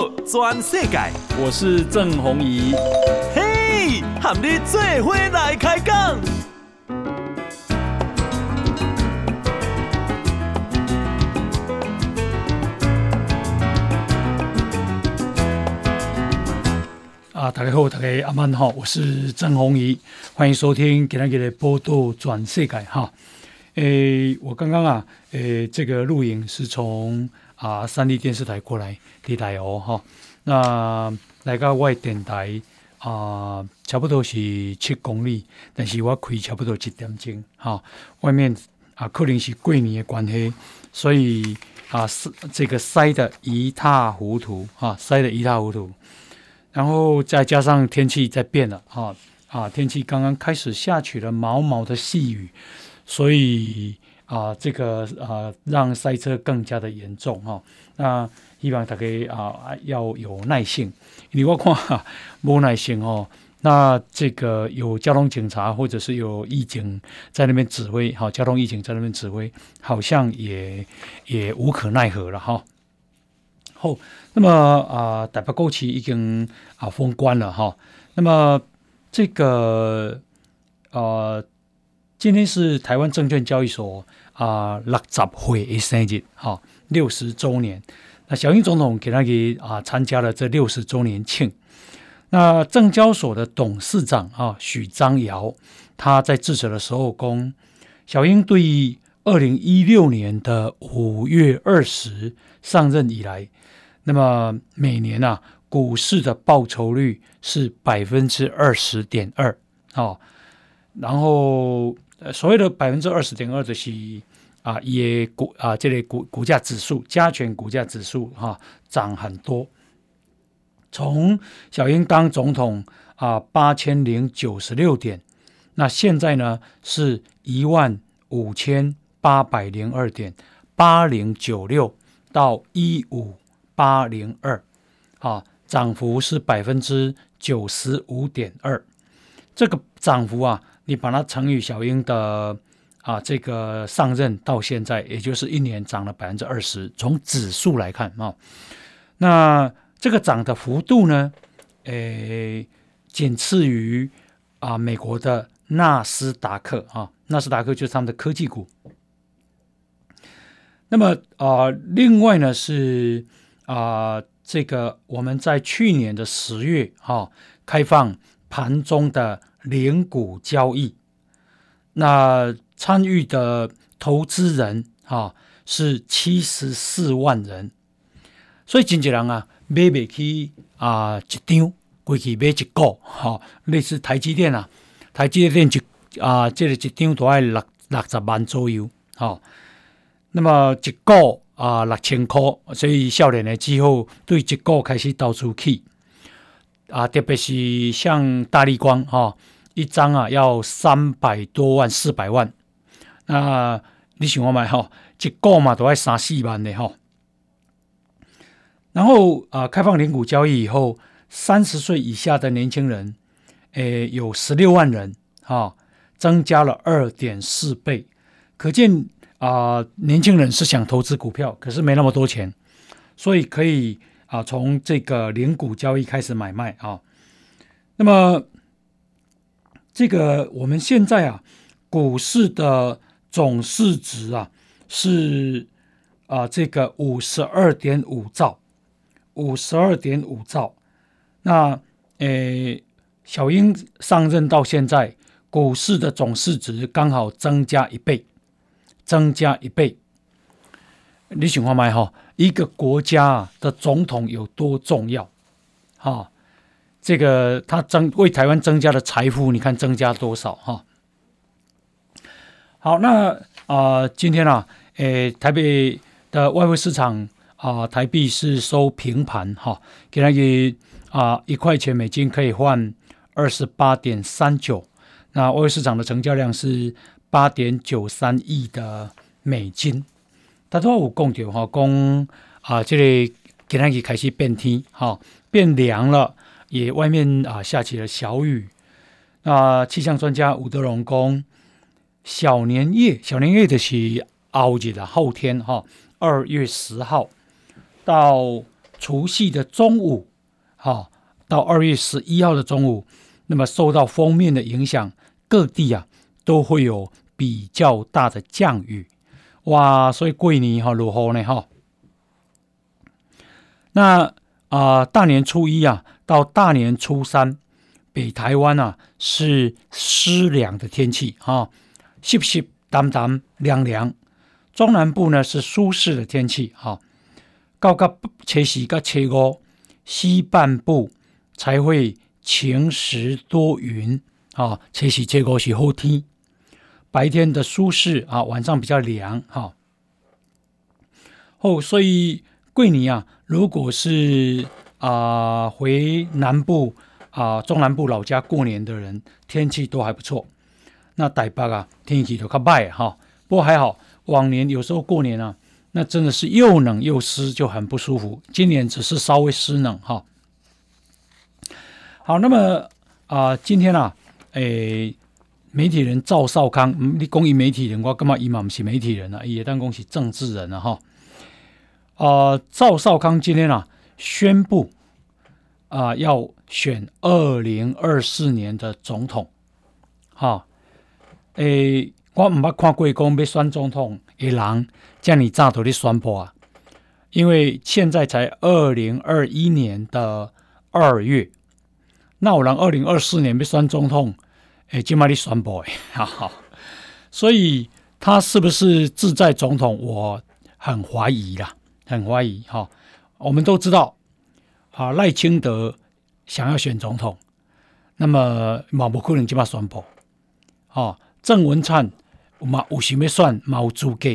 道全世界，我是郑宏仪。嘿，和你做伙来开讲。啊，大家好，大家阿曼好，我是郑宏仪，欢迎收听今天的报道全世界哈。诶，我刚刚啊，诶，这个录影是从。啊，三立电视台过来地台哦，哈，那来到外电台啊，差不多是七公里，但是我开差不多一点钟，哈，外面啊，可能是过年的关系，所以啊，是这个塞得一塌糊涂，啊，塞得一塌糊涂，然后再加上天气在变了，啊，啊，天气刚刚开始下起了毛毛的细雨，所以。啊，这个啊，让塞车更加的严重哈、哦。那希望大家啊要有耐性。你我看 没耐性哦，那这个有交通警察或者是有义警在那边指挥，好、交通义警在那边指挥，好像也也无可奈何了哈。好、那么啊，台北高铁已经啊封关了哈、那么这个呃，今天是台湾证券交易所。啊，六十岁的生日，哈、哦，六十周年。那小英总统给他给啊参加了这六十周年庆。那证交所的董事长啊许章尧，他在致辞的时候说，小英对二零一六年的五月二十上任以来，那么每年啊股市的报酬率是百分之二十点二，哦，然后所谓的百分之二十点二的是。啊，也股啊，这类股股价指数加权股价指数哈涨很多。从小英当总统啊，八千零九十六点，那现在呢是一万五千八百零二点，八零九六到一五八零二，啊，涨幅是百分之九十五点二。这个涨幅啊，你把它乘以小英的。啊，这个上任到现在，也就是一年涨了百分之二十。从指数来看啊，那这个涨的幅度呢，诶，仅次于啊美国的纳斯达克啊，纳斯达克就是他们的科技股。那么啊，另外呢是啊，这个我们在去年的十月啊，开放盘中的零股交易，那。参与的投资人啊是七十四万人，所以经纪人啊买不起啊一张，过去买一个哈，类似台积电啊，台积电一啊这个一张都要六六十万左右，好，那么一个啊六千块，所以少年的之后对一个开始到处去啊，特别是像大立光哈，一张啊要三百多万四百万。那你想我买哈，一个嘛都要三四万的哈。然后啊，开放零股交易以后，三十岁以下的年轻人，诶，有十六万人啊，增加了二点四倍。可见啊，年轻人是想投资股票，可是没那么多钱，所以可以啊，从这个零股交易开始买卖啊。那么这个我们现在啊，股市的。总市值啊是啊这个五十二点五兆，五十二点五兆。那诶，小英上任到现在，股市的总市值刚好增加一倍，增加一倍。你想看没哈？一个国家的总统有多重要？哈，这个他增为台湾增加的财富，你看增加多少？哈。好，那啊、今天啊，诶，台北的外汇市场啊、呃，台币是收平盘哈，给那个啊一块钱美金可以换二十八点三九，那外汇市场的成交量是八点九三亿的美金。他说我讲到哈，讲啊，这里给那个开始变天哈，变凉了，也外面啊下起了小雨。那气象专家吴德荣讲。小年夜，小年夜的是后日的后天哈，二月十号到除夕的中午，哈，到二月十一号的中午，那么受到锋面的影响，各地啊都会有比较大的降雨，哇，所以过年哈如何呢哈？那啊、大年初一啊到大年初三，北台湾啊是湿凉的天气啊，湿湿淡淡凉凉，中南部呢是舒适的天气哈。高个初四到初五，西半部才会晴时多云啊。初四初五是好天，白天的舒适啊，晚上比较凉哈。哦，所以桂林啊，如果是啊、回南部啊、中南部老家过年的人，天气都还不错。那台北啊，天气都较坏哈，不过还好，往年有时候过年啊。那真的是又冷又湿，就很不舒服。今年只是稍微湿冷哈。好，那么啊、今天啊，诶，媒体人赵少康，你讲伊媒体人，我干嘛伊嘛不是媒体人啊？也当讲是政治人啊哈。啊、呃，赵少康今天啊宣布啊、呃、要选二零二四年的总统。哈，诶。我唔捌看过讲要选总统的人这样早都的宣布啊，因为现在才二零二一年的二月，那我人二零二四年要选总统，诶，今麦的宣布诶，哈哈，所以他是不是志在总统，我很怀疑啦，很怀疑哈。我们都知道，啊赖清德想要选总统，那么嘛不可能今麦宣布，啊郑文灿。嘛有想要选，嘛有资格，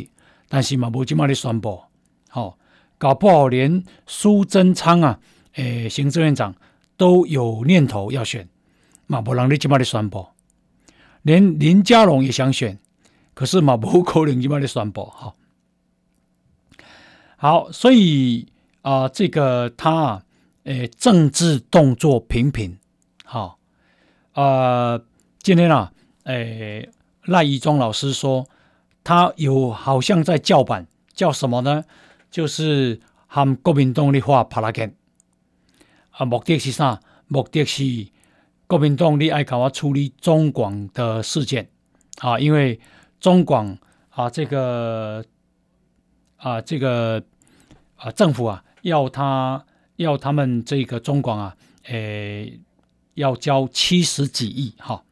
但是嘛无即马咧宣布，吼、哦，搞不好连苏贞昌啊，诶、行政院长都有念头要选，嘛无人你即马咧宣布，连林佳龙也想选，可是嘛无可能即马咧宣布，哈、好，所以啊、这个他啊，诶、政治动作频频，好、啊、呃，今天啊，诶、赖宜中老师说，他有好像在叫板，叫什么呢？就是喊国民党的话拍拉干啊，目的是啥？目的是国民党你爱搞我处理中广的事件啊，因为中广啊，这个啊，这个啊，政府啊，要他要他们这个中广啊，诶、要交七十几亿哈。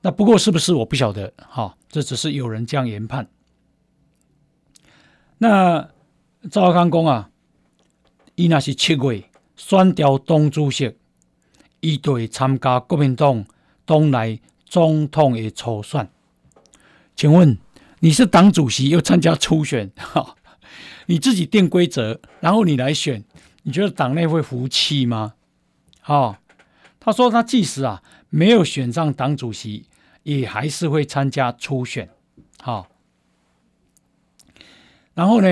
那不过是不是我不晓得哈，这只是有人这样研判。那赵康公啊，伊那是七月选调东主席，伊就会参加国民党党内总统的初选。请问你是党主席又参加初选，哈，你自己定规则，然后你来选，你觉得党内会服气吗？好，他说他即使啊。没有选上党主席，也还是会参加初选，好。然后呢，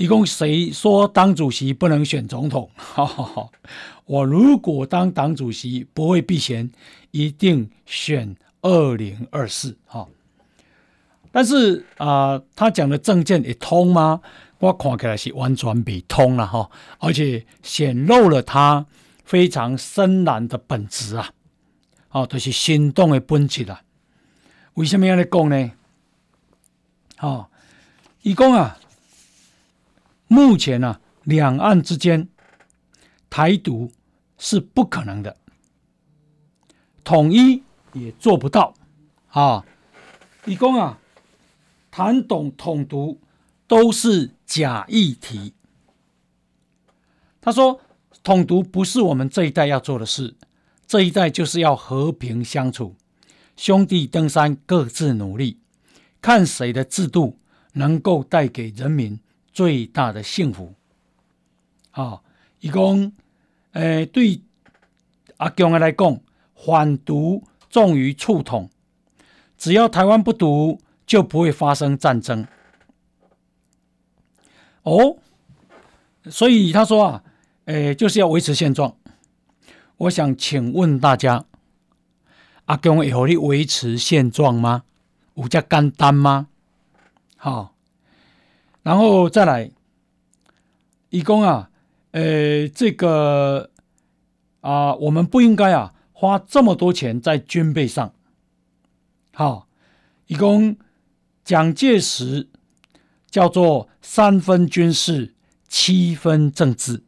一共谁说当主席不能选总统？我如果当党主席不会避嫌，一定选二零二四。好，但是啊、他讲的政见也通吗？我看起来是完全不通了哈，而且显露了他非常深蓝的本质啊。哦，就是心动的本质啊。为什么要你讲呢？哦，一共啊，目前啊，两岸之间台独是不可能的，统一也做不到。啊，伊讲啊，谈懂统独都是假议题。他说，统独不是我们这一代要做的事。这一代就是要和平相处，兄弟登山各自努力，看谁的制度能够带给人民最大的幸福。啊，一共，诶，对阿强来讲，反独重于促统，只要台湾不独，就不会发生战争。哦，所以他说啊，诶，就是要维持现状。我想请问大家，阿强会让你维持现状吗？有这么简单吗？好，然后再来，伊讲啊，呃，这个啊，我们不应该啊花这么多钱在军备上。好，一共蒋介石叫做三分军事，七分政治。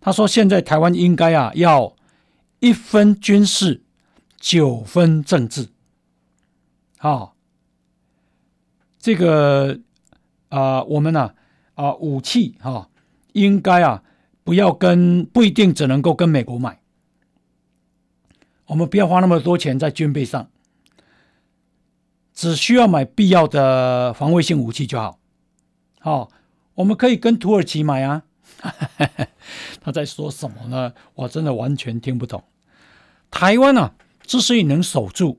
他说现在台湾应该啊要一分军事，九分政治。好，这个啊、我们呢啊、武器哈。应该啊，不要跟不一定只能够跟美国买，我们不要花那么多钱在军备上，只需要买必要的防卫性武器就好。好、哦，我们可以跟土耳其买啊。他在说什么呢？我真的完全听不懂。台湾啊，之所以能守住，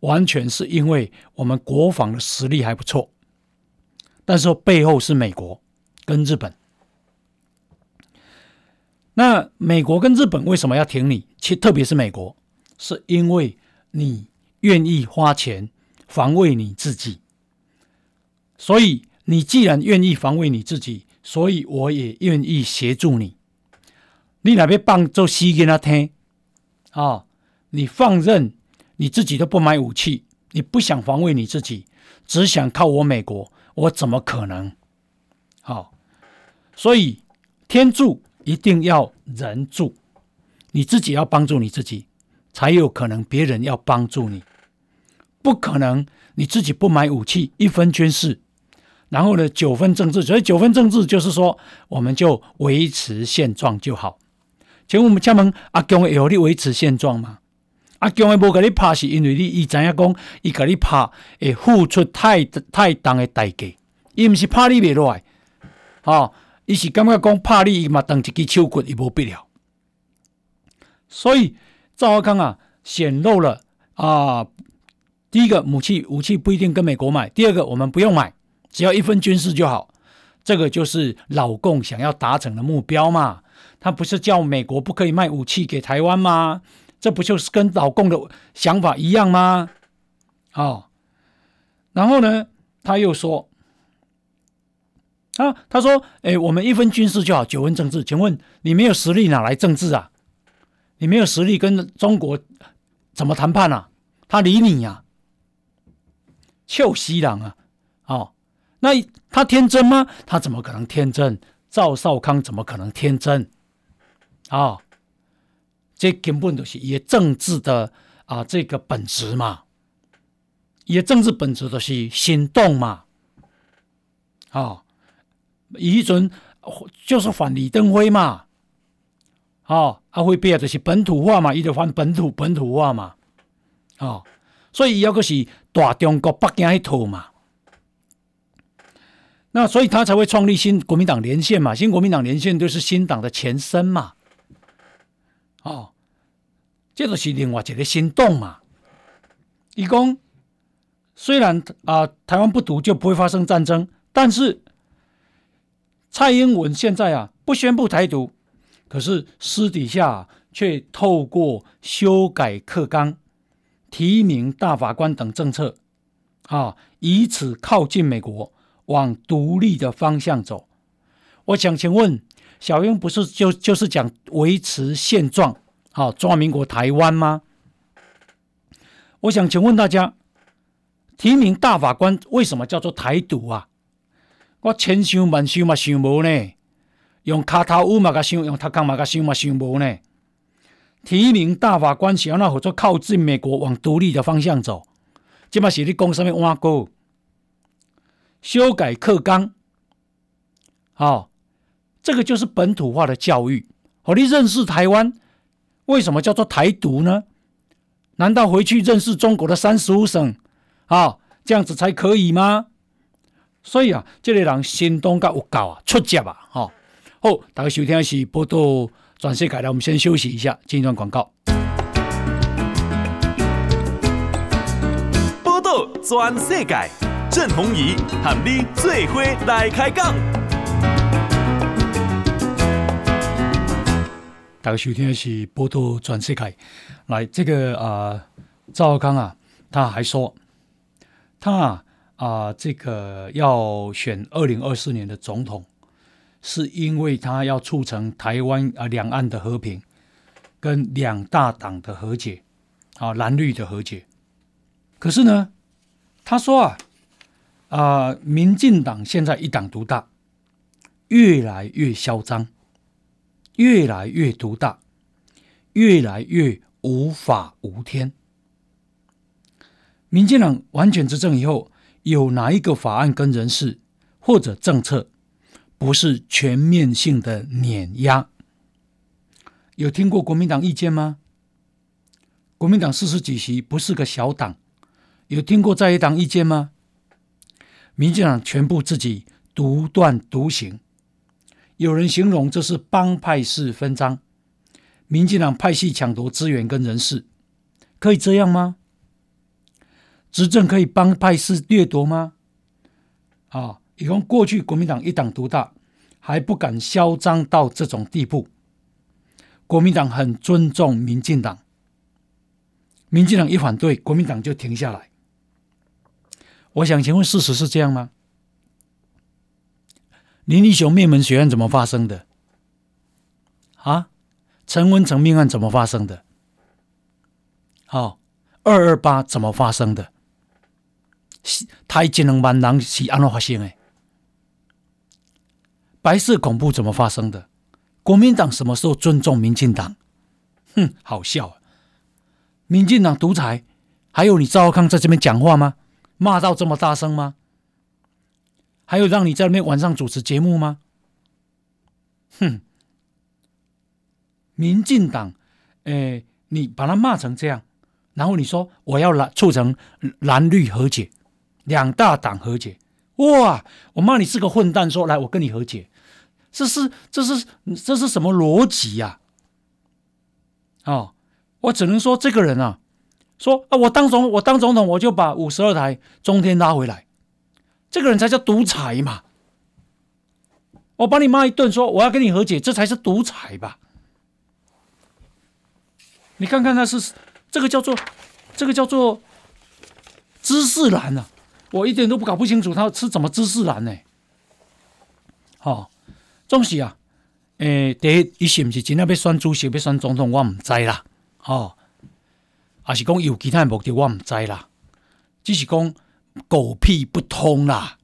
完全是因为我们国防的实力还不错，但是背后是美国跟日本。那美国跟日本为什么要挺你？其特别是美国，是因为你愿意花钱防卫你自己。所以你既然愿意防卫你自己，所以我也愿意协助你。你哪边帮做西给他听啊？你放任你自己都不买武器，你不想防卫你自己，只想靠我美国，我怎么可能？好，所以天助。一定要人助，你自己要帮助你自己，才有可能别人要帮助你。不可能你自己不买武器，一分军事，然后呢九分政治。所以九分政治就是说，我们就维持现状就好。请问我们家门阿强有力维持现状吗？阿强也无甲你拍，是因为你伊知影讲，伊甲你拍会付出太太重的代价，伊唔是拍你袂落来，哦伊是感觉讲拍你伊嘛，当一支手骨，伊无必要。所以赵少康啊，显露了啊，第一个武器武器不一定跟美国买，第二个我们不用买，只要一分军事就好。这个就是老共想要达成的目标嘛。他不是叫美国不可以卖武器给台湾吗？这不就是跟老共的想法一样吗？哦，然后呢，他又说。啊，他说：“哎，我们一分军事就好，九分政治。请问你没有实力哪来政治啊？你没有实力跟中国怎么谈判啊？他理你呀、啊？臭西郎啊！哦，那他天真吗？他怎么可能天真？赵少康怎么可能天真？啊、哦，这根本都是也政治的啊，这个本质嘛，也政治本质都是心动嘛，啊、哦。”以准就是反李登辉嘛，哦，阿辉变就是本土化嘛，伊就反本土本土化嘛，哦，所以伊要个是大中国北京一套嘛，那所以他才会创立新国民党连线嘛，新国民党连线就是新党的前身嘛，哦，这就是另外一个心动嘛，伊讲虽然啊、台湾不独就不会发生战争，但是。蔡英文现在啊不宣布台独，可是私底下却透过修改课纲、提名大法官等政策，啊，以此靠近美国，往独立的方向走。我想请问，小英不是就就是讲维持现状，好，中华民国台湾吗？我想请问大家，提名大法官为什么叫做台独啊？我千想万想嘛想无呢，用卡头乌嘛个想，用塔康嘛个想嘛想无呢。提名大法官是要那合作靠近美国，往独立的方向走。这嘛是你讲什么话过？修改课纲，好、哦，这个就是本土化的教育。好，你认识台湾，为什么叫做台独呢？难道回去认识中国的三十五省，啊、哦，这样子才可以吗？所以啊，这个人心动甲有够啊，出节啊，哈、哦！好，大家收听的是报道全世界，我们先休息一下，进一段广告。报道全世界，郑弘仪喊你做伙来开讲。大家收听的是波多转世界，来，这个啊，赵康啊，他还说，他、啊。啊，这个要选二零二四年的总统，是因为他要促成台湾啊两岸的和平，跟两大党的和解，啊蓝绿的和解。可是呢，他说啊啊，民进党现在一党独大，越来越嚣张，越来越独大，越来越无法无天。民进党完全执政以后，有哪一个法案跟人事或者政策不是全面性的碾压？有听过国民党意见吗？国民党四十几席不是个小党，有听过在野党意见吗？民进党全部自己独断独行，有人形容这是帮派式分赃，民进党派系抢夺资源跟人事，可以这样吗？执政可以帮派式掠夺吗？啊，以后过去国民党一党独大，还不敢嚣张到这种地步。国民党很尊重民进党，民进党一反对，国民党就停下来。我想请问，事实是这样吗？林立雄灭门血案怎么发生的？啊，陈文成命案怎么发生的？好，二二八怎么发生的？台一两万人是安怎发生的？白色恐怖怎么发生的？国民党什么时候尊重民进党？哼，好笑啊！民进党独裁，还有你赵康在这边讲话吗？骂到这么大声吗？还有让你在那边晚上主持节目吗？哼，民进党，哎，你把他骂成这样，然后你说我要来促成蓝绿和解。两大党和解，哇！我骂你是个混蛋，说来我跟你和解，这是这是这是什么逻辑呀？哦，我只能说这个人啊，说啊，我当总我当总统，我就把五十二台中天拉回来，这个人才叫独裁嘛！我把你骂一顿，说我要跟你和解，这才是独裁吧？你看看他是这个叫做这个叫做知识蓝啊！我一点都不搞不清楚他是怎么知识蓝呢？好，总是啊，诶，第一，伊是不是真的要选主席、要选总统，我唔知啦。哦，还是讲有其他目的，我唔知啦。只是讲狗屁不通啦。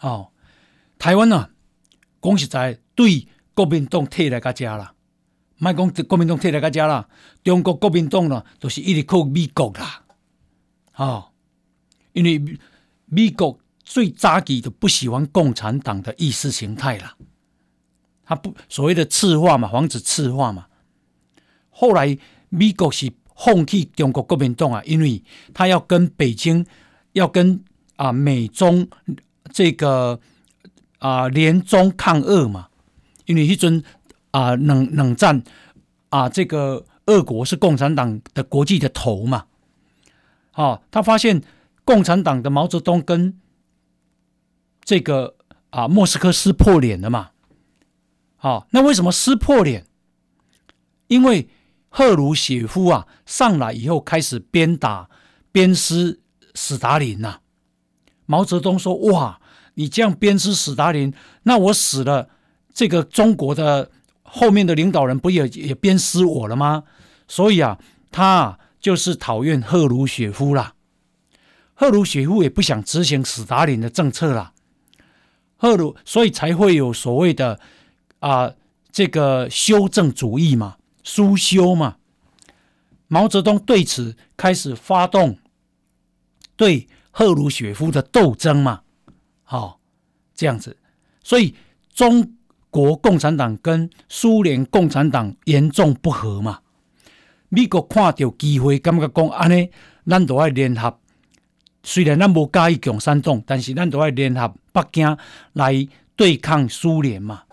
哦，台湾啊，讲实在对国民党退来个家啦，莫讲国民党退来个家啦，中国国民党呢，都是一直靠美国啦。哦，因为美国最早期的不喜欢共产党的意识形态啦，他不所谓的赤化嘛，防止赤化嘛。后来美国是放弃中国国民党啊，因为他要跟北京要跟啊美中这个啊联中抗俄嘛，因为一阵啊冷冷战啊，这个俄国是共产党的国际的头嘛。哦，他发现共产党的毛泽东跟这个啊莫斯科撕破脸了嘛？好、哦，那为什么撕破脸？因为赫鲁雪夫啊上来以后开始鞭打鞭尸史达林呐、毛泽东说：“哇，你这样鞭尸史达林，那我死了，这个中国的后面的领导人不也也鞭尸我了吗？”所以啊，他。就是讨厌赫鲁雪夫啦，赫鲁雪夫也不想执行史达林的政策啦，赫鲁所以才会有所谓的啊这个修正主义嘛，苏修嘛。毛泽东对此开始发动对赫鲁雪夫的斗争嘛，好这样子，所以中国共产党跟苏联共产党严重不和嘛。美国看到机会，感觉讲安尼，咱都要联合。虽然咱无介意共产党，但是咱都要联合北京来对抗苏联嘛。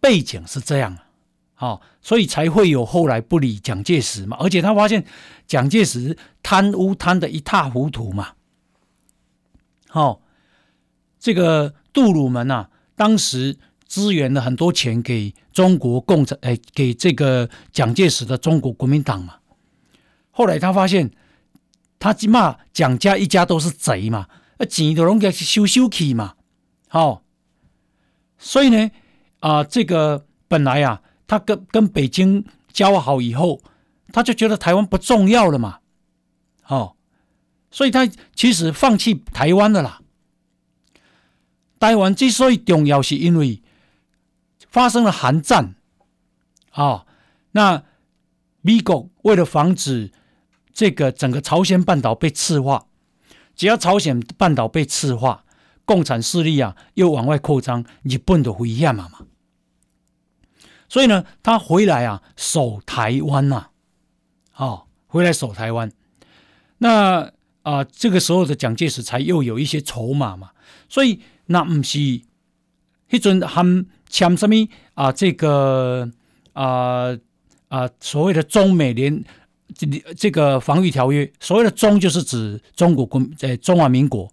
背景是这样，好，所以才会有后来不理蒋介石嘛。而且他发现蒋介石贪污贪得一塌糊涂嘛。好，这个杜鲁门啊，当时。支援了很多钱给中国共产，哎，给这个蒋介石的中国国民党嘛。后来他发现，他骂蒋家一家都是贼嘛，那，钱都拢给修修去嘛。好，所以呢，啊，这个本来啊，他跟跟北京交好以后，他就觉得台湾不重要了嘛，哦，所以他其实放弃台湾的啦。台湾之所以重要，是因为发生了韩战，啊、哦，那美国为了防止这个整个朝鲜半岛被赤化，只要朝鲜半岛被赤化，共产势力啊又往外扩张，日本的危险嘛嘛，所以呢，他回来啊守台湾呐、啊，哦，回来守台湾，那啊、呃、这个时候的蒋介石才又有一些筹码嘛，所以。那不是，迄阵还签什么啊？这个啊啊，所谓的中美联这这个防御条约，所谓的中就是指中国国在中华民国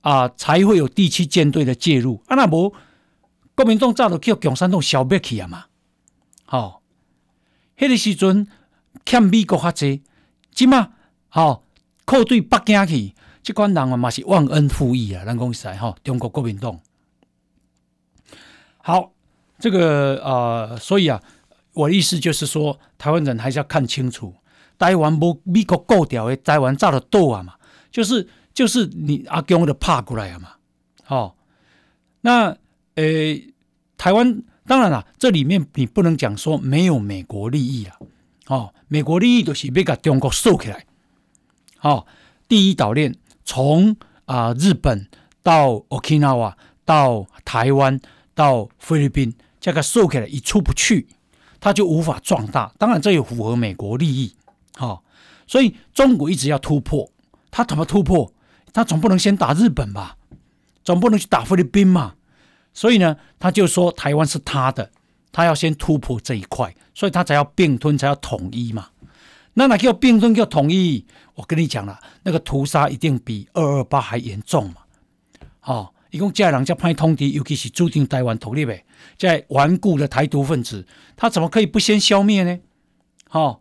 啊，才会有第七舰队的介入。啊，那不国民党早就叫共产党消灭去啊嘛。好，迄个时阵欠美国较济，即嘛好靠对北京去。即款人嘛是忘恩负义啊！咱讲实在哈，中国国民党好，这个呃，所以啊，我的意思就是说，台湾人还是要看清楚，台湾无美国顾掉的，台湾早就倒啊嘛，就是就是你阿公的怕过来啊嘛，好、哦，那呃，台湾当然了，这里面你不能讲说没有美国利益了，哦，美国利益都是要把中国收起来，哦，第一岛链。从啊、日本到 Okinawa 到台湾到菲律宾，这个收起来一出不去，它就无法壮大。当然，这也符合美国利益，哦。所以中国一直要突破，他怎么突破？他总不能先打日本吧？总不能去打菲律宾嘛？所以呢，他就说台湾是他的，他要先突破这一块，所以他才要并吞，才要统一嘛。那哪叫并吞叫统一？我跟你讲了，那个屠杀一定比二二八还严重嘛！哦，一共这人家派通敌，尤其是注定台湾独立呗，在顽固的台独分子，他怎么可以不先消灭呢？哦，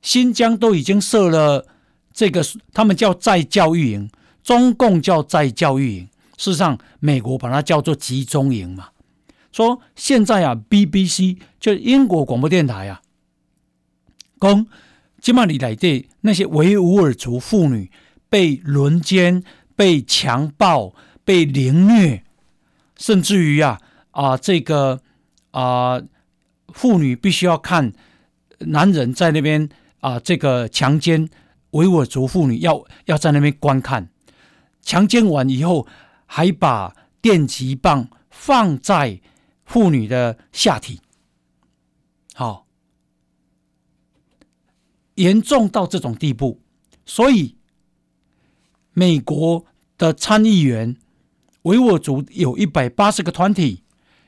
新疆都已经设了这个，他们叫再教育营，中共叫再教育营，事实上美国把它叫做集中营嘛。说现在啊，BBC 就英国广播电台啊。公，今嘛里来的那些维吾尔族妇女被轮奸、被强暴、被凌虐，甚至于啊啊，这个啊，妇女必须要看男人在那边啊，这个强奸维吾尔族妇女，要要在那边观看，强奸完以后，还把电击棒放在妇女的下体，好。严重到这种地步，所以美国的参议员维吾尔族有一百八十个团体，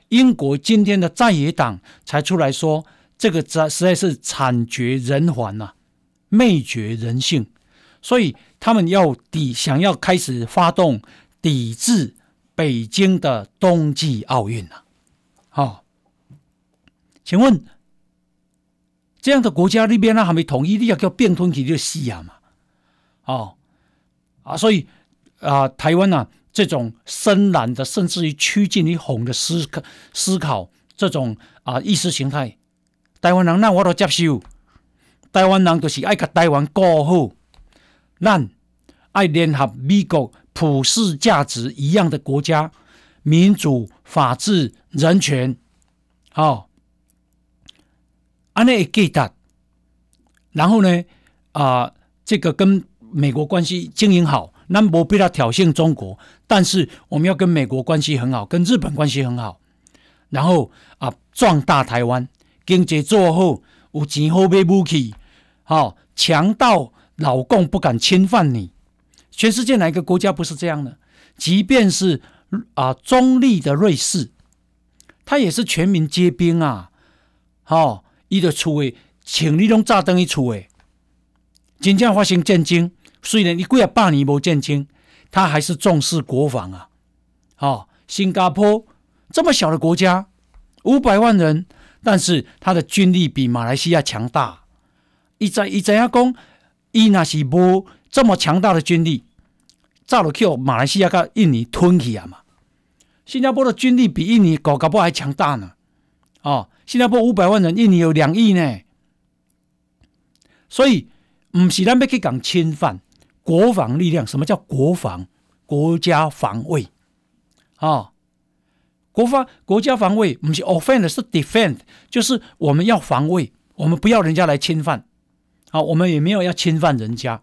英国今天的在野党才出来说，这个实实在是惨绝人寰呐、啊，灭绝人性，所以他们要抵想要开始发动抵制北京的冬季奥运呐，好、哦，请问？这样的国家里边呢，还没统一，你要叫变吞起就死啊嘛，哦啊，所以啊，台湾啊，这种深蓝的，甚至于趋近于红的思考思考，这种啊意识形态，台湾人那我都接受，台湾人就是爱把台湾过好，咱爱联合美国普世价值一样的国家，民主、法治、人权，哦。安内给他，然后呢，啊、呃，这个跟美国关系经营好，那不被他挑衅中国，但是我们要跟美国关系很好，跟日本关系很好，然后啊，壮大台湾，经济做好，有钱好买武器，好强到老共不敢侵犯你。全世界哪一个国家不是这样的？即便是啊中立的瑞士，他也是全民皆兵啊，好。伊的厝诶，请你拢炸灯一厝诶，真正发生战争，虽然你几啊百年无战争，他还是重视国防啊。哦，新加坡这么小的国家，五百万人，但是他的军力比马来西亚强大。伊在伊怎样讲？伊那是无这么强大的军力，照了去马来西亚跟印尼吞去啊嘛。新加坡的军力比印尼搞搞不还强大呢。哦，新加坡五百万人，印尼有两亿呢。所以，不是咱要去讲侵犯国防力量。什么叫国防？国家防卫。啊、哦，国防国家防卫不是 offend 是 defend，就是我们要防卫，我们不要人家来侵犯。好、哦，我们也没有要侵犯人家。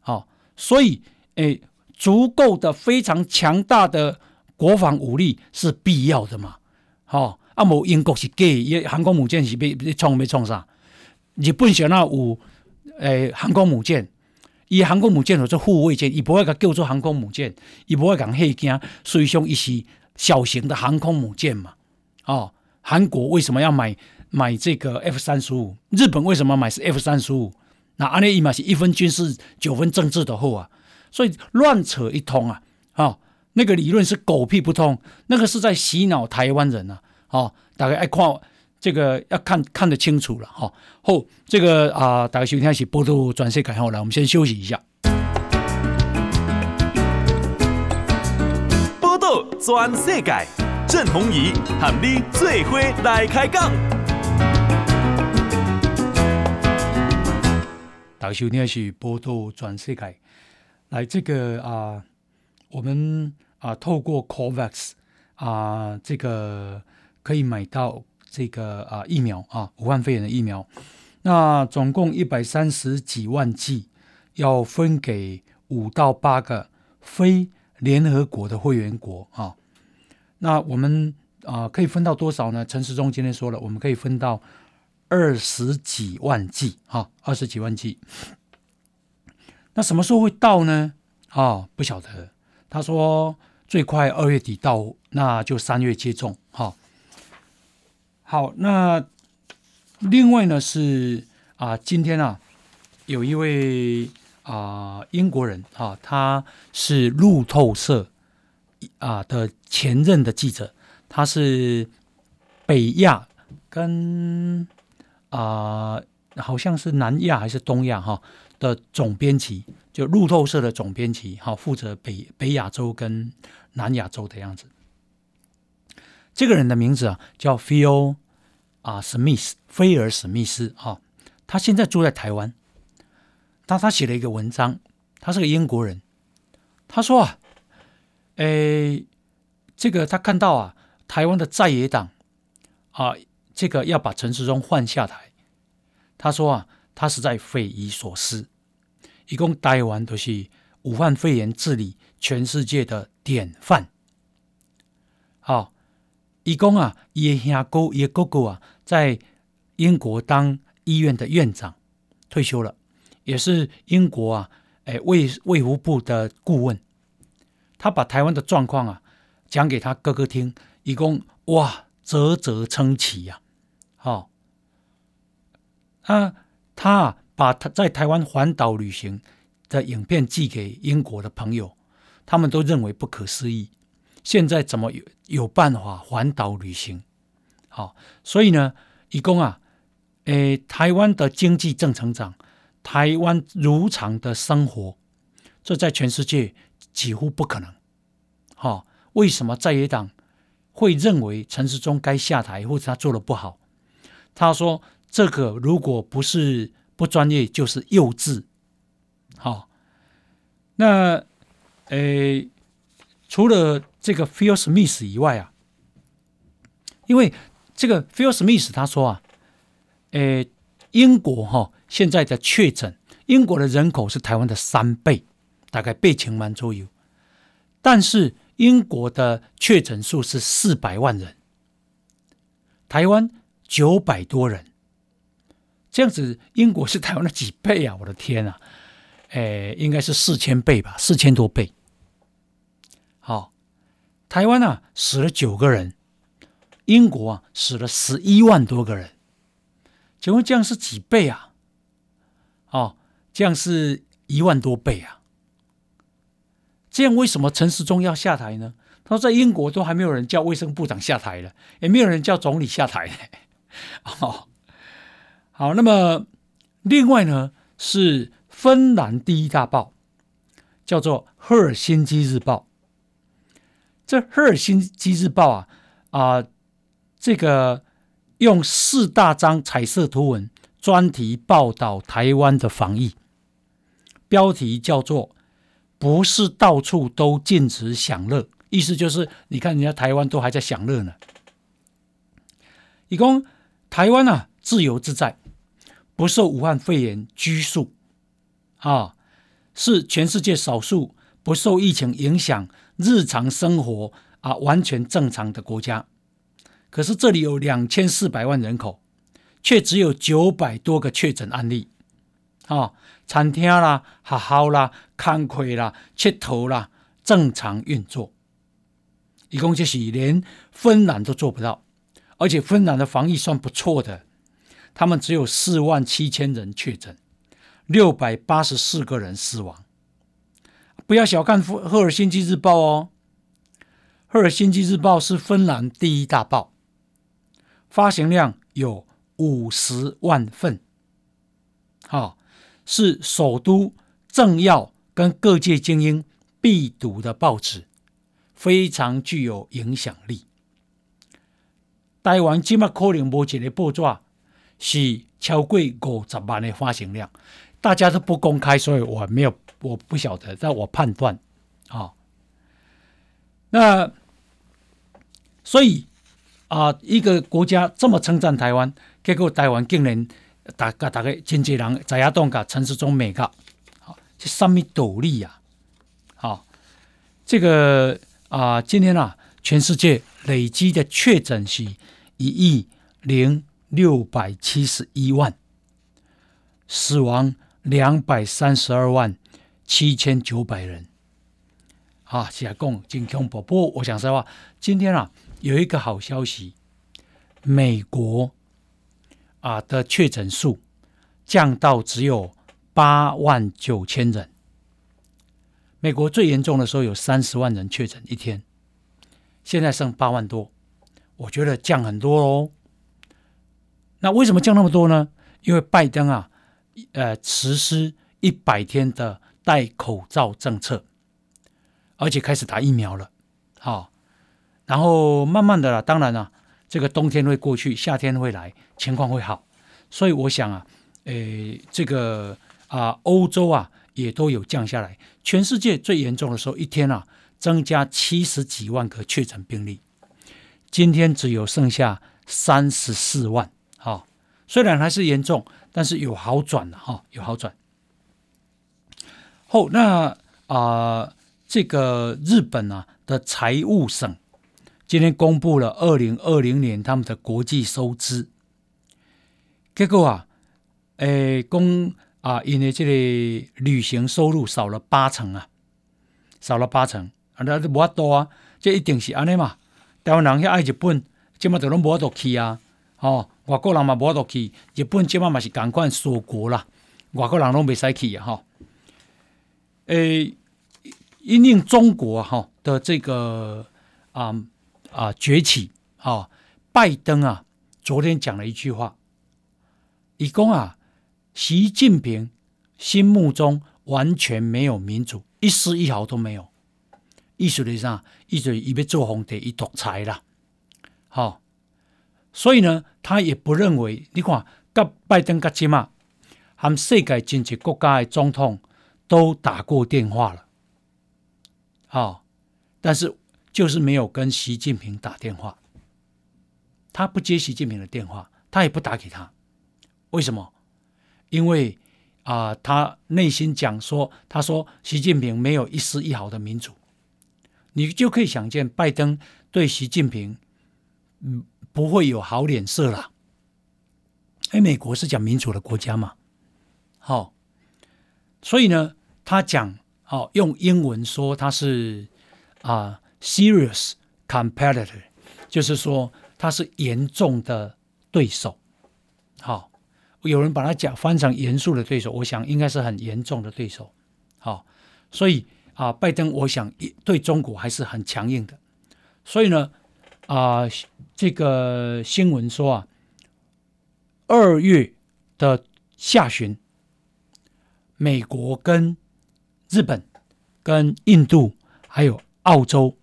好、哦，所以，诶，足够的非常强大的国防武力是必要的嘛。好、哦，啊，无英国是假，伊航空母舰是被被创没创啥？日本想那有诶航空母舰。伊航空母舰做护卫舰，伊不会甲叫做航空母舰，伊不会讲黑惊，所以说伊是小型的航空母舰嘛。哦，韩国为什么要买买这个 F 三十五？日本为什么买是 F 三十五？那安尼伊嘛是一分军事九分政治的货啊，所以乱扯一通啊！哦，那个理论是狗屁不通，那个是在洗脑台湾人啊！哦，大家爱看。这个要看看得清楚了哈。后这个啊，大家收听是报道转世界后来，我们先休息一下。报道转世界，郑弘仪和你最伙来开讲。大家收听是报道转世界，来这个啊，我们啊透过 COVAX 啊，这个可以买到。这个啊疫苗啊，武汉肺炎的疫苗，那总共一百三十几万剂，要分给五到八个非联合国的会员国啊。那我们啊可以分到多少呢？陈时中今天说了，我们可以分到二十几万剂啊，二十几万剂。那什么时候会到呢？啊，不晓得。他说最快二月底到，那就三月接种哈。好，那另外呢是啊，今天啊，有一位啊英国人啊，他是路透社啊的前任的记者，他是北亚跟啊好像是南亚还是东亚哈的总编辑，就路透社的总编辑，好负责北北亚洲跟南亚洲的样子。这个人的名字啊，叫 Phil 啊，史密斯，菲尔史密斯啊，他现在住在台湾。他他写了一个文章，他是个英国人。他说啊，诶，这个他看到啊，台湾的在野党啊，这个要把陈时中换下台。他说啊，他实在匪夷所思。一共台湾都是武汉肺炎治理全世界的典范。好。义工啊，伊的兄哥，伊的哥哥啊，在英国当医院的院长，退休了，也是英国啊，哎卫卫福部的顾问。他把台湾的状况啊讲给他哥哥听，义工哇啧啧称奇呀，好，啊他把他在台湾环岛旅行的影片寄给英国的朋友，他们都认为不可思议。现在怎么有有办法环岛旅行？好，所以呢，义工啊，诶，台湾的经济正成长，台湾如常的生活，这在全世界几乎不可能。好，为什么在野党会认为陈时中该下台，或者他做的不好？他说：“这个如果不是不专业，就是幼稚。”好，那诶，除了。这个 Phil Smith 以外啊，因为这个 Phil Smith 他说啊，诶，英国哈、哦、现在的确诊，英国的人口是台湾的三倍，大概八千万左右，但是英国的确诊数是四百万人，台湾九百多人，这样子英国是台湾的几倍啊？我的天啊，诶，应该是四千倍吧，四千多倍，好。台湾啊死了九个人，英国啊死了十一万多个人，请问这样是几倍啊？哦，这样是一万多倍啊！这样为什么陈时中要下台呢？他说在英国都还没有人叫卫生部长下台了，也没有人叫总理下台。哦，好，那么另外呢是芬兰第一大报，叫做《赫尔辛基日报》。这《赫尔辛基日报》啊啊，这个用四大张彩色图文专题报道台湾的防疫，标题叫做“不是到处都禁止享乐”，意思就是你看人家台湾都还在享乐呢。以供台湾啊，自由自在，不受武汉肺炎拘束啊，是全世界少数不受疫情影响。日常生活啊，完全正常的国家，可是这里有两千四百万人口，却只有九百多个确诊案例。啊，餐厅啦、学校啦、工课啦、佚佗啦，正常运作。一共就是连芬兰都做不到，而且芬兰的防疫算不错的，他们只有四万七千人确诊，六百八十四个人死亡。不要小看《赫尔辛基日报》哦，《赫尔辛基日报》是芬兰第一大报，发行量有五十万份，好、是首都政要跟各界精英必读的报纸，非常具有影响力。台湾今麦可能没一个报纸是超过五十万的发行量，大家都不公开，所以我没有。我不晓得，但我判断，啊、那所以啊，一个国家这么称赞台湾，结果台湾竟然大家大概经济人在亚东噶城市中美噶，好，这什么道理呀？好，这个啊，今天啊，全世界累积的确诊是一亿零六百七十一万，死亡两百三十二万。七千九百人，啊，起来共进恐怖。不过，我想说话，今天啊，有一个好消息，美国啊的确诊数降到只有八万九千人。美国最严重的时候有三十万人确诊一天，现在剩八万多，我觉得降很多喽。那为什么降那么多呢？因为拜登啊，呃，实施一百天的。戴口罩政策，而且开始打疫苗了，好，然后慢慢的啦，当然了，这个冬天会过去，夏天会来，情况会好，所以我想啊，诶，这个啊，欧洲啊也都有降下来，全世界最严重的时候，一天啊增加七十几万个确诊病例，今天只有剩下三十四万，虽然还是严重，但是有好转了哈，有好转。后那啊、呃，这个日本啊的财务省今天公布了二零二零年他们的国际收支，结果啊，诶，公啊，因为这个旅行收入少了八成啊，少了八成，啊，那无法度啊，这一定是安尼嘛。台湾人遐爱日本，今麦都拢无法度去啊，哦，外国人嘛无法度去，日本今麦嘛是赶快锁国啦，外国人拢未使去啊，哈。诶，因应中国哈的这个啊啊崛起啊，拜登啊昨天讲了一句话，伊讲啊，习近平心目中完全没有民主，一丝一毫都没有。意思是啥，意思伊要做皇帝伊独裁啦，好，所以呢，他也不认为你看，跟拜登跟吉马，和世界经济国家的总统。都打过电话了，好，但是就是没有跟习近平打电话。他不接习近平的电话，他也不打给他。为什么？因为啊、他内心讲说，他说习近平没有一丝一毫的民主。你就可以想见，拜登对习近平嗯不会有好脸色了。哎，美国是讲民主的国家嘛，好，所以呢。他讲，哦，用英文说他是啊，serious competitor，就是说他是严重的对手。好，有人把它讲翻成严肃的对手，我想应该是很严重的对手。好，所以啊，拜登我想对中国还是很强硬的。所以呢，啊，这个新闻说啊，二月的下旬，美国跟日本、跟印度还有澳洲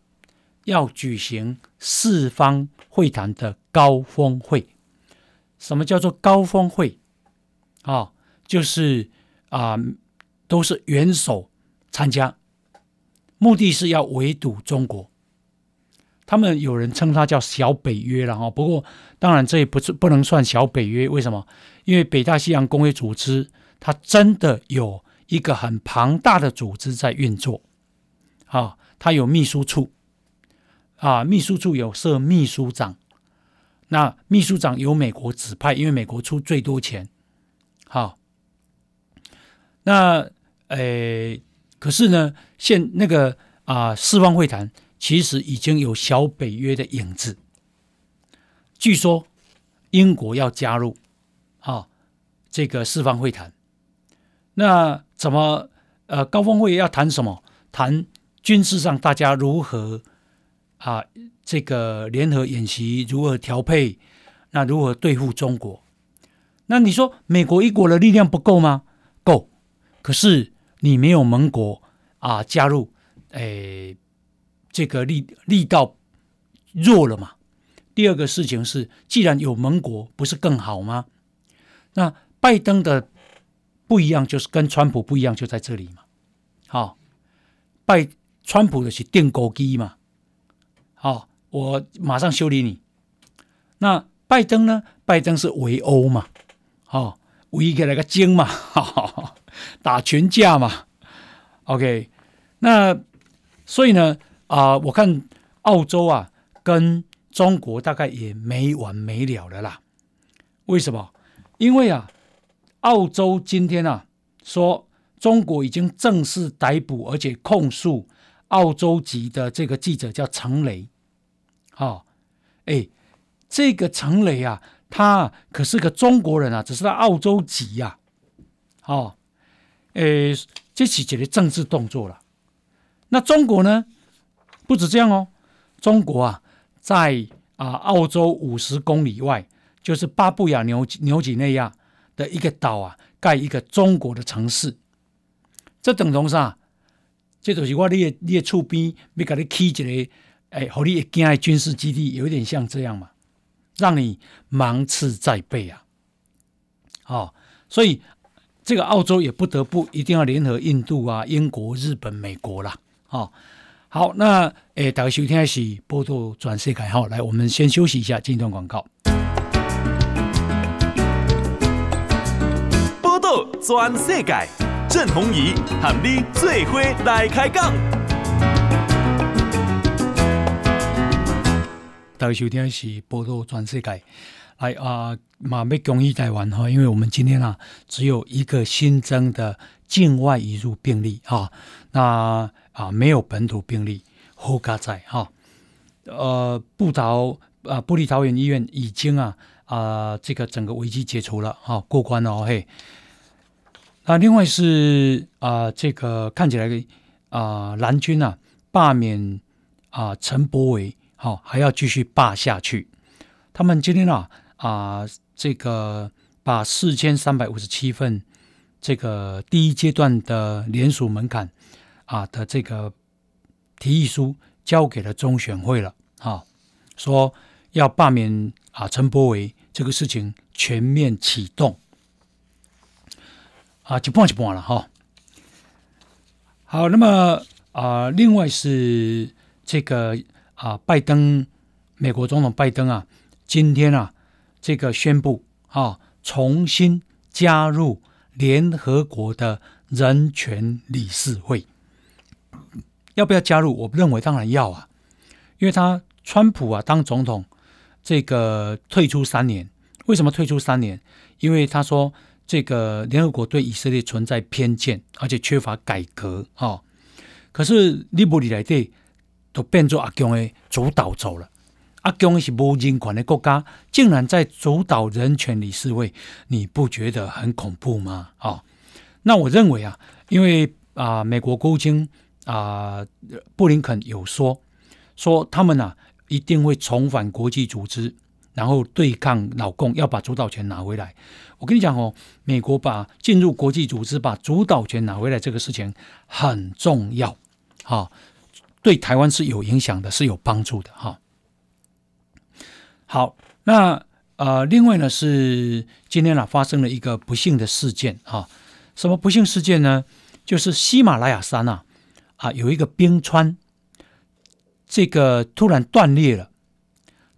要举行四方会谈的高峰会。什么叫做高峰会？啊、就是啊、都是元首参加，目的是要围堵中国。他们有人称它叫小北约了哈，不过当然这也不是不能算小北约，为什么？因为北大西洋公约组织它真的有一个很庞大的组织在运作，啊，它有秘书处，啊，秘书处有设秘书长，那秘书长由美国指派，因为美国出最多钱，好，那诶，可是呢，现那个啊四方会谈。其实已经有小北约的影子。据说英国要加入，啊，这个四方会谈。那怎么呃高峰会要谈什么？谈军事上大家如何啊这个联合演习，如何调配？那如何对付中国？那你说美国一国的力量不够吗？够。可是你没有盟国啊加入，诶。这个力力道弱了嘛？第二个事情是，既然有盟国，不是更好吗？那拜登的不一样，就是跟川普不一样，就在这里嘛。好，拜川普的是钉孤枝嘛。好，我马上修理你。那拜登呢？拜登是围殴嘛。好，围起来个精嘛，哈哈，打群架嘛。OK，那所以呢？啊、我看澳洲啊，跟中国大概也没完没了的啦。为什么？因为啊，澳洲今天啊说，中国已经正式逮捕而且控诉澳洲籍的这个记者叫陈雷。啊、哦，哎，这个陈雷啊，他可是个中国人啊，只是他澳洲籍呀、啊。哦，哎，这是一个政治动作了。那中国呢？不止这样哦，中国啊，在啊澳洲五十公里外，就是巴布亚纽纽几内亚的一个岛啊，盖一个中国的城市。这等同啥？这就是我你的你的厝边要给你起一个哎，好你一惊的军事基地，有点像这样嘛，让你芒刺在背啊。哦，所以这个澳洲也不得不一定要联合印度啊、英国、日本、美国啦。哦。好，那诶，大家收听的是《报道转世界》好，来，我们先休息一下，进一段广告。报道转世界，郑弘仪和你最伙来开讲。大家收听的是《报道转世界》，来啊，马要恭喜台湾哈，因为我们今天啊，只有一个新增的境外移入病例哈，那。啊，没有本土病例，后加在哈，呃，布桃啊，部立桃园医院已经啊啊，这个整个危机解除了，哈，过关了嘿。那另外是啊，这个看起来啊，蓝军啊罢免啊陈柏伟，好还要继续罢下去。他们今天啊啊，这个把四千三百五十七份这个第一阶段的联署门槛。啊的这个提议书交给了中选会了，啊，说要罢免啊陈柏维这个事情全面启动，啊，就半就半了哈。好，那么啊，另外是这个啊，拜登，美国总统拜登啊，今天啊，这个宣布啊，重新加入联合国的人权理事会。要不要加入？我认为当然要啊，因为他川普啊当总统，这个退出三年，为什么退出三年？因为他说这个联合国对以色列存在偏见，而且缺乏改革啊、哦。可是你不里来对，都变作阿强的主导走了。阿强是无人权的国家，竟然在主导人权理事会，你不觉得很恐怖吗？啊、那我认为啊，因为啊、美国国务卿。啊、布林肯有说说他们啊一定会重返国际组织，然后对抗老共，要把主导权拿回来。我跟你讲哦，美国把进入国际组织、把主导权拿回来这个事情很重要。哈、对台湾是有影响的，是有帮助的哈。好，那呃，另外呢是今天啊发生了一个不幸的事件啊。什么不幸事件呢？就是喜马拉雅山啊啊有一个冰川，这个突然断裂了，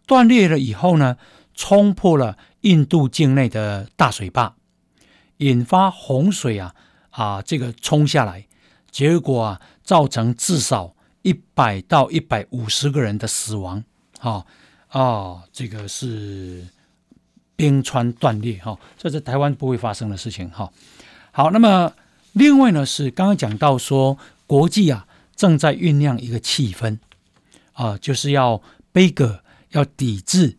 断裂了以后呢，冲破了印度境内的大水坝，引发洪水啊啊这个冲下来，结果啊造成至少一百到一百五十个人的死亡，啊啊这个是冰川断裂哈，这是台湾不会发生的事情哈。好，那么另外呢是刚刚讲到说，国际啊正在酝酿一个气氛啊，就是要杯葛，要抵制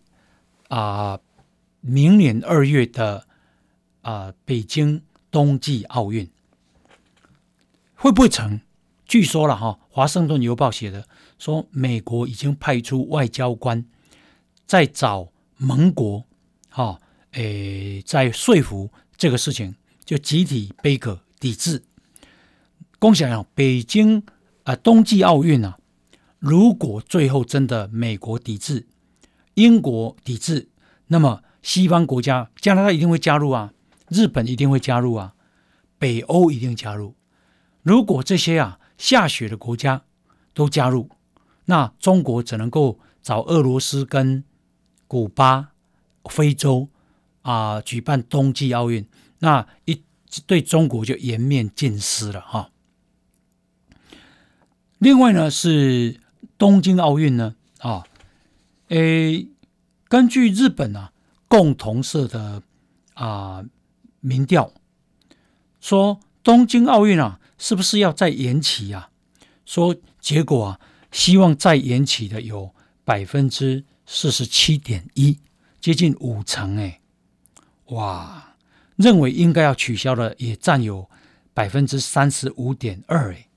啊，明年二月的啊北京冬季奥运会不会成？据说了哈，《华盛顿邮报》写的说，美国已经派出外交官在找盟国，哈，诶，在说服这个事情。就集体杯葛抵制。共享啊，北京啊、冬季奥运啊，如果最后真的美国抵制、英国抵制，那么西方国家，加拿大一定会加入啊，日本一定会加入啊，北欧一定加入。如果这些啊下雪的国家都加入，那中国只能够找俄罗斯跟古巴、非洲啊、举办冬季奥运。那一对中国就颜面尽失了哈。另外呢，是东京奥运呢啊，诶，根据日本啊共同社的啊民调说，东京奥运啊是不是要再延期啊？说结果啊，希望再延期的有百分之四十七点一，接近五成哎，哇！认为应该要取消的也占有百分之三十五点二，哎，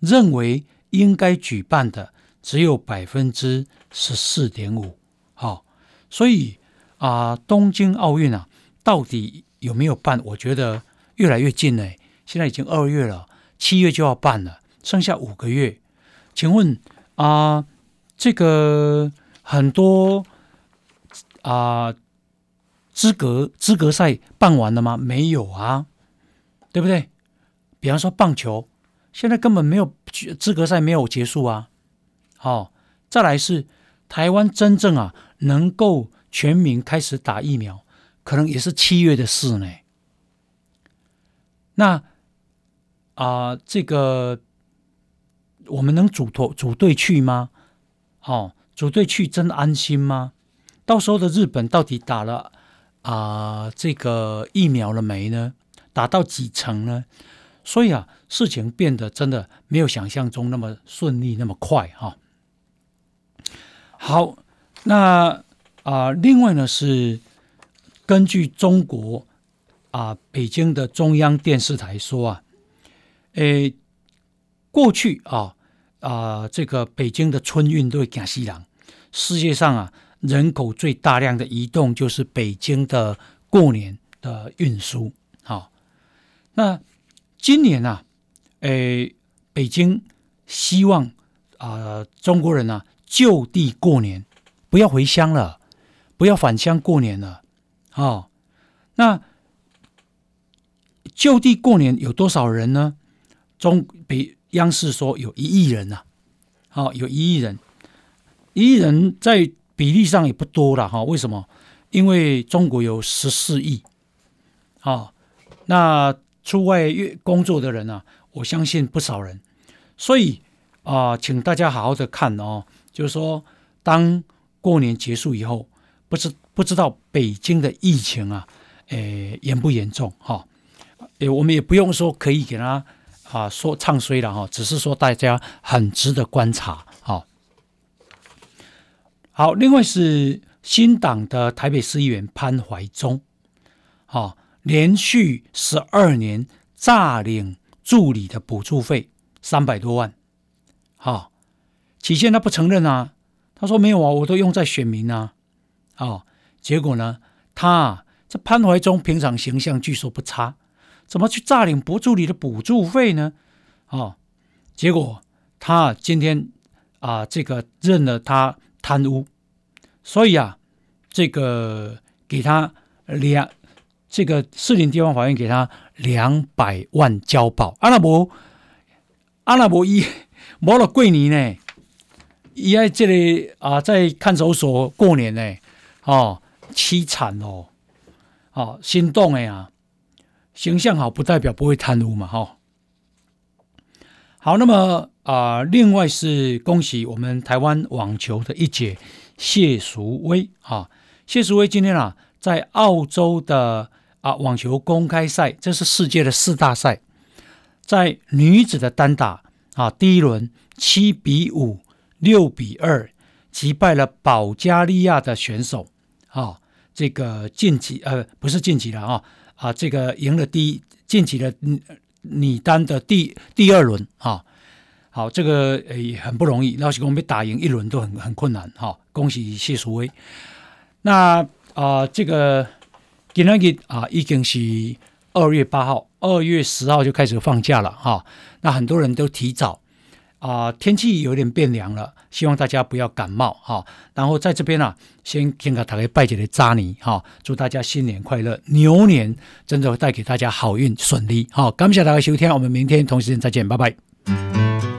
认为应该举办的只有百分之十四点五，好，所以啊、东京奥运啊，到底有没有办？我觉得越来越近了，现在已经二月了，七月就要办了，剩下五个月，请问啊、这个很多啊。资格资格赛办完了吗？没有啊，对不对？比方说棒球，现在根本没有资格赛没有结束啊。好、哦，再来是台湾真正啊能够全民开始打疫苗，可能也是七月的事呢。那啊、这个我们能组团组队去吗？哦，组队去真安心吗？到时候的日本到底打了？啊、呃，这个疫苗了没呢？打到几成呢？所以啊，事情变得真的没有想象中那么顺利，那么快哈、好，那啊、另外呢是根据中国啊、北京的中央电视台说啊，诶，过去啊啊、这个北京的春运都会赶西洋，世界上啊。人口最大量的移动就是北京的过年的运输，好，那今年啊，诶，北京希望啊、中国人啊就地过年，不要回乡了，不要返乡过年了，哦，那就地过年有多少人呢？中北央视说有一亿人呐、好、有一亿人，一亿人在。比例上也不多了哈，为什么？因为中国有十四亿，啊，那出外工作的人呢、啊？我相信不少人，所以啊，请大家好好的看哦，就是说，当过年结束以后，不知不知道北京的疫情啊，诶，严不严重哈？诶，我们也不用说可以给他啊说唱衰了哈，只是说大家很值得观察哈。好，另外是新党的台北市议员潘怀忠，好，连续十二年诈领助理的补助费三百多万，好，起先他不承认啊，他说没有啊，我都用在选民啊，哦，结果呢，他这潘怀忠平常形象据说不差，怎么去诈领补助理的补助费呢？哦，结果他今天啊，这个认了他贪污，所以啊，这个给他两，这个士林地方法院给他两百万交保。阿拉伯，阿拉伯一摸了桂尼呢，伊在这里啊，在看守所过年呢，哦，凄惨哦，哦，心动哎呀，形象好不代表不会贪污嘛，哈、好，那么啊、另外是恭喜我们台湾网球的一姐谢淑薇啊，谢淑薇今天啊，在澳洲的啊网球公开赛，这是世界的四大赛，在女子的单打啊第一轮七比五、六比二击败了保加利亚的选手啊，这个晋级呃不是晋级了啊啊，这个赢了第一晋级的嗯。女单的第第二轮哈，好，这个也很不容易，老实说被打赢一轮都很很困难哈，恭喜谢淑薇。那啊、这个今天给啊，已经是二月八号，二月十号就开始放假了哈。那很多人都提早啊、呃，天气有点变凉了，希望大家不要感冒哈。然后在这边呢、啊，先先给大家拜一个早年哈，祝大家新年快乐，牛年真的会带给大家好运顺利。好，感谢大家收听，我们明天同时间再见，拜拜。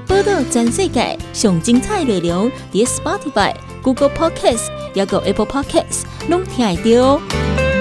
报道全世界上精彩内容，点 Spotify、Google Podcasts，还有 Apple Podcasts，拢听得到。